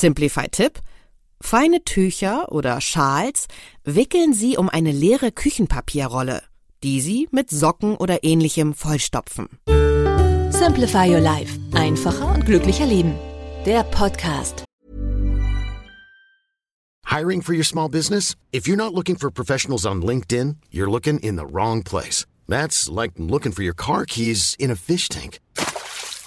Simplify-Tipp. Feine Tücher oder Schals wickeln Sie um eine leere Küchenpapierrolle, die Sie mit Socken oder ähnlichem vollstopfen. Simplify Your Life. Einfacher und glücklicher Leben. Der Podcast. Hiring for your small business? If you're not looking for professionals on LinkedIn, you're looking in the wrong place. That's like looking for your car keys in a fish tank.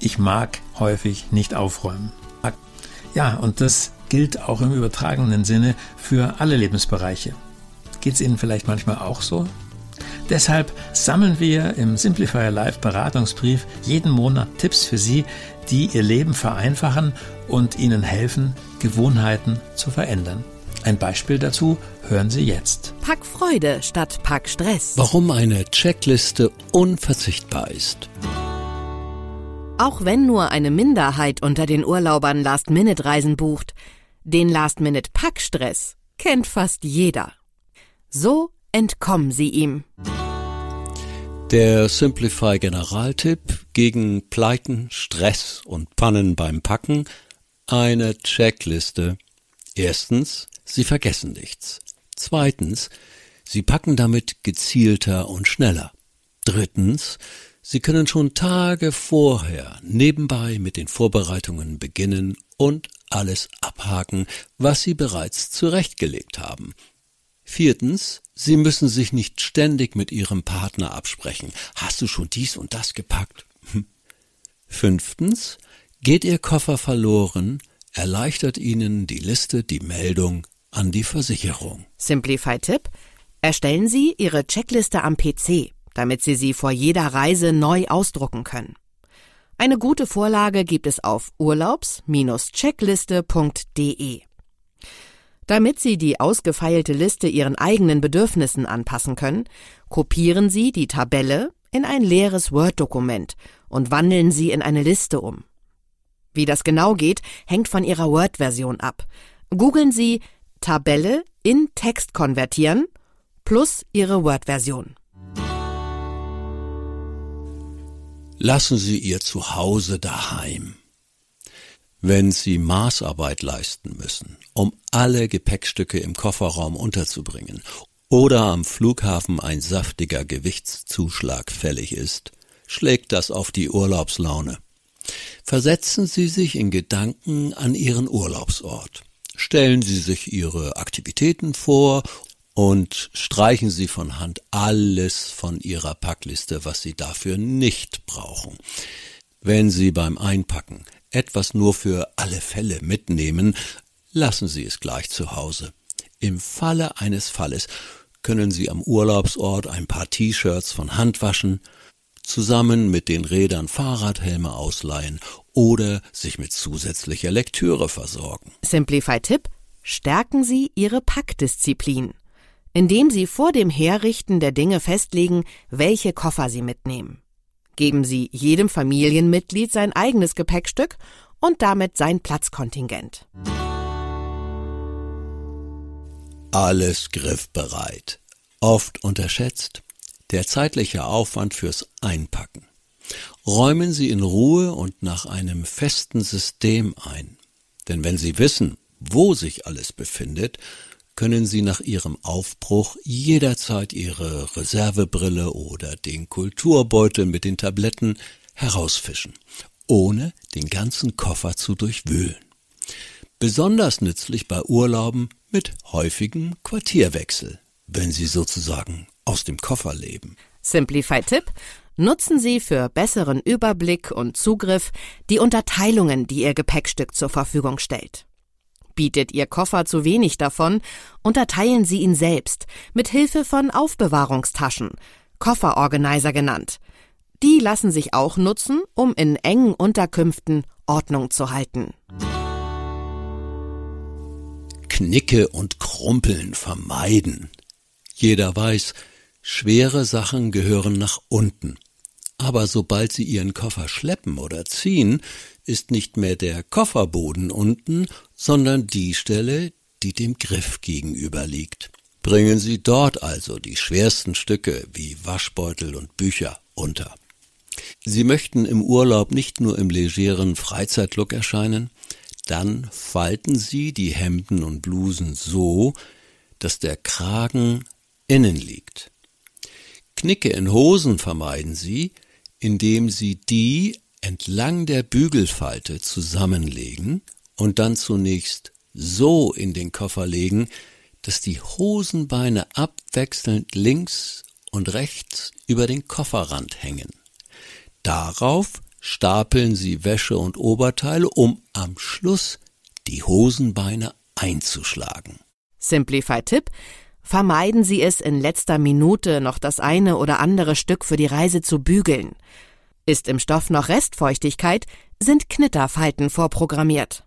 ich mag häufig nicht aufräumen. Ja, und das gilt auch im übertragenen Sinne für alle Lebensbereiche. Geht es Ihnen vielleicht manchmal auch so? Deshalb sammeln wir im Simplifier Live Beratungsbrief jeden Monat Tipps für Sie, die Ihr Leben vereinfachen und Ihnen helfen, Gewohnheiten zu verändern. Ein Beispiel dazu hören Sie jetzt. Pack Freude statt Pack Stress. Warum eine Checkliste unverzichtbar ist. Auch wenn nur eine Minderheit unter den Urlaubern Last-Minute-Reisen bucht, den Last-Minute-Packstress kennt fast jeder. So entkommen Sie ihm. Der Simplify Generaltipp gegen Pleiten, Stress und Pannen beim Packen. Eine Checkliste. Erstens, Sie vergessen nichts. Zweitens, Sie packen damit gezielter und schneller. Drittens, Sie können schon Tage vorher nebenbei mit den Vorbereitungen beginnen und alles abhaken, was Sie bereits zurechtgelegt haben. Viertens, Sie müssen sich nicht ständig mit Ihrem Partner absprechen. Hast du schon dies und das gepackt? Hm. Fünftens, geht Ihr Koffer verloren, erleichtert Ihnen die Liste die Meldung an die Versicherung. Simplify-Tipp. Erstellen Sie Ihre Checkliste am PC, damit Sie sie vor jeder Reise neu ausdrucken können. Eine gute Vorlage gibt es auf urlaubs-checkliste.de. Damit Sie die ausgefeilte Liste Ihren eigenen Bedürfnissen anpassen können, kopieren Sie die Tabelle in ein leeres Word-Dokument und wandeln sie in eine Liste um. Wie das genau geht, hängt von Ihrer Word-Version ab. Googeln Sie Tabelle in Text konvertieren plus Ihre Word-Version. Lassen Sie Ihr Zuhause daheim. Wenn Sie Maßarbeit leisten müssen, um alle Gepäckstücke im Kofferraum unterzubringen oder am Flughafen ein saftiger Gewichtszuschlag fällig ist, schlägt das auf die Urlaubslaune. Versetzen Sie sich in Gedanken an Ihren Urlaubsort. Stellen Sie sich Ihre Aktivitäten vor und streichen Sie von Hand alles von Ihrer Packliste, was Sie dafür nicht brauchen. Wenn Sie beim Einpacken etwas nur für alle Fälle mitnehmen, lassen Sie es gleich zu Hause. Im Falle eines Falles können Sie am Urlaubsort ein paar T-Shirts von Hand waschen, zusammen mit den Rädern Fahrradhelme ausleihen oder sich mit zusätzlicher Lektüre versorgen. Simplify-Tipp: Stärken Sie Ihre Packdisziplin, indem Sie vor dem Herrichten der Dinge festlegen, welche Koffer Sie mitnehmen. Geben Sie jedem Familienmitglied sein eigenes Gepäckstück und damit sein Platzkontingent. Alles griffbereit. Oft unterschätzt der zeitliche Aufwand fürs Einpacken. Räumen Sie in Ruhe und nach einem festen System ein. Denn wenn Sie wissen, wo sich alles befindet, können Sie nach Ihrem Aufbruch jederzeit Ihre Reservebrille oder den Kulturbeutel mit den Tabletten herausfischen, ohne den ganzen Koffer zu durchwühlen. Besonders nützlich bei Urlauben mit häufigem Quartierwechsel, wenn Sie sozusagen aus dem Koffer leben. Simplify-Tipp: Nutzen Sie für besseren Überblick und Zugriff die Unterteilungen, die Ihr Gepäckstück zur Verfügung stellt. Bietet Ihr Koffer zu wenig davon, unterteilen Sie ihn selbst mit Hilfe von Aufbewahrungstaschen, Kofferorganizer genannt. Die lassen sich auch nutzen, um in engen Unterkünften Ordnung zu halten. Knicke und Krumpeln vermeiden. Jeder weiß, schwere Sachen gehören nach unten. Aber sobald Sie Ihren Koffer schleppen oder ziehen, ist nicht mehr der Kofferboden unten, sondern die Stelle, die dem Griff gegenüber liegt. Bringen Sie dort also die schwersten Stücke wie Waschbeutel und Bücher unter. Sie möchten im Urlaub nicht nur im legeren Freizeitlook erscheinen, dann falten Sie die Hemden und Blusen so, dass der Kragen innen liegt. Knicke in Hosen vermeiden Sie, indem Sie die entlang der Bügelfalte zusammenlegen und dann zunächst so in den Koffer legen, dass die Hosenbeine abwechselnd links und rechts über den Kofferrand hängen. Darauf stapeln Sie Wäsche und Oberteile, um am Schluss die Hosenbeine einzuschlagen. Simplify-Tipp. Vermeiden Sie es in letzter Minute noch das eine oder andere Stück für die Reise zu bügeln. Ist im Stoff noch Restfeuchtigkeit, sind Knitterfalten vorprogrammiert.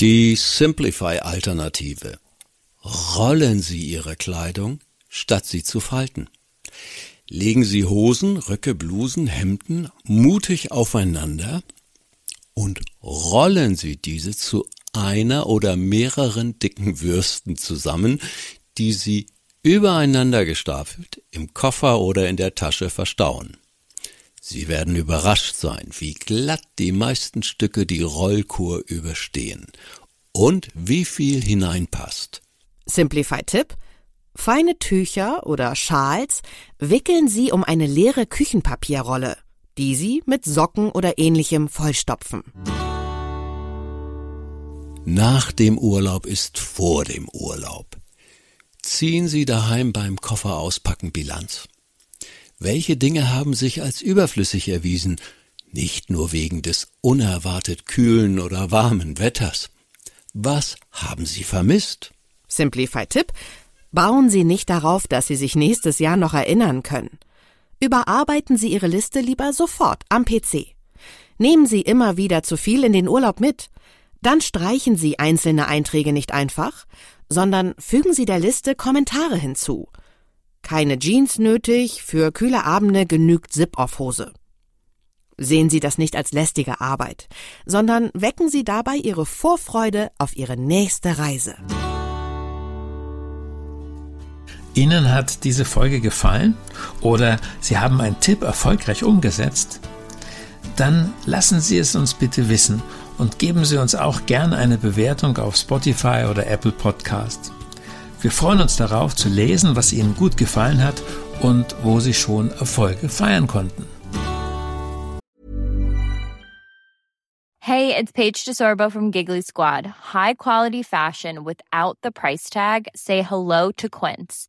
Die Simplify-Alternative. Rollen Sie Ihre Kleidung, statt sie zu falten. Legen Sie Hosen, Röcke, Blusen, Hemden mutig aufeinander und rollen Sie diese zu einer oder mehreren dicken Würsten zusammen, die Sie übereinander gestapelt im Koffer oder in der Tasche verstauen. Sie werden überrascht sein, wie glatt die meisten Stücke die Rollkur überstehen und wie viel hineinpasst. Simplify-Tipp. Feine Tücher oder Schals wickeln Sie um eine leere Küchenpapierrolle, die Sie mit Socken oder ähnlichem vollstopfen. Nach dem Urlaub ist vor dem Urlaub. Ziehen Sie daheim beim Koffer auspacken Bilanz. Welche Dinge haben sich als überflüssig erwiesen, nicht nur wegen des unerwartet kühlen oder warmen Wetters? Was haben Sie vermisst? Simplify-Tipp. Bauen Sie nicht darauf, dass Sie sich nächstes Jahr noch erinnern können. Überarbeiten Sie Ihre Liste lieber sofort am PC. Nehmen Sie immer wieder zu viel in den Urlaub mit. Dann streichen Sie einzelne Einträge nicht einfach, sondern fügen Sie der Liste Kommentare hinzu. Keine Jeans nötig, für kühle Abende genügt Zip-Off-Hose. Sehen Sie das nicht als lästige Arbeit, sondern wecken Sie dabei Ihre Vorfreude auf Ihre nächste Reise. Ihnen hat diese Folge gefallen oder Sie haben einen Tipp erfolgreich umgesetzt? Dann lassen Sie es uns bitte wissen und geben Sie uns auch gern eine Bewertung auf Spotify oder Apple Podcast. Wir freuen uns darauf zu lesen, was Ihnen gut gefallen hat und wo Sie schon Erfolge feiern konnten. Hey, it's Paige DeSorbo from Giggly Squad. High quality fashion without the price tag. Say hello to Quince.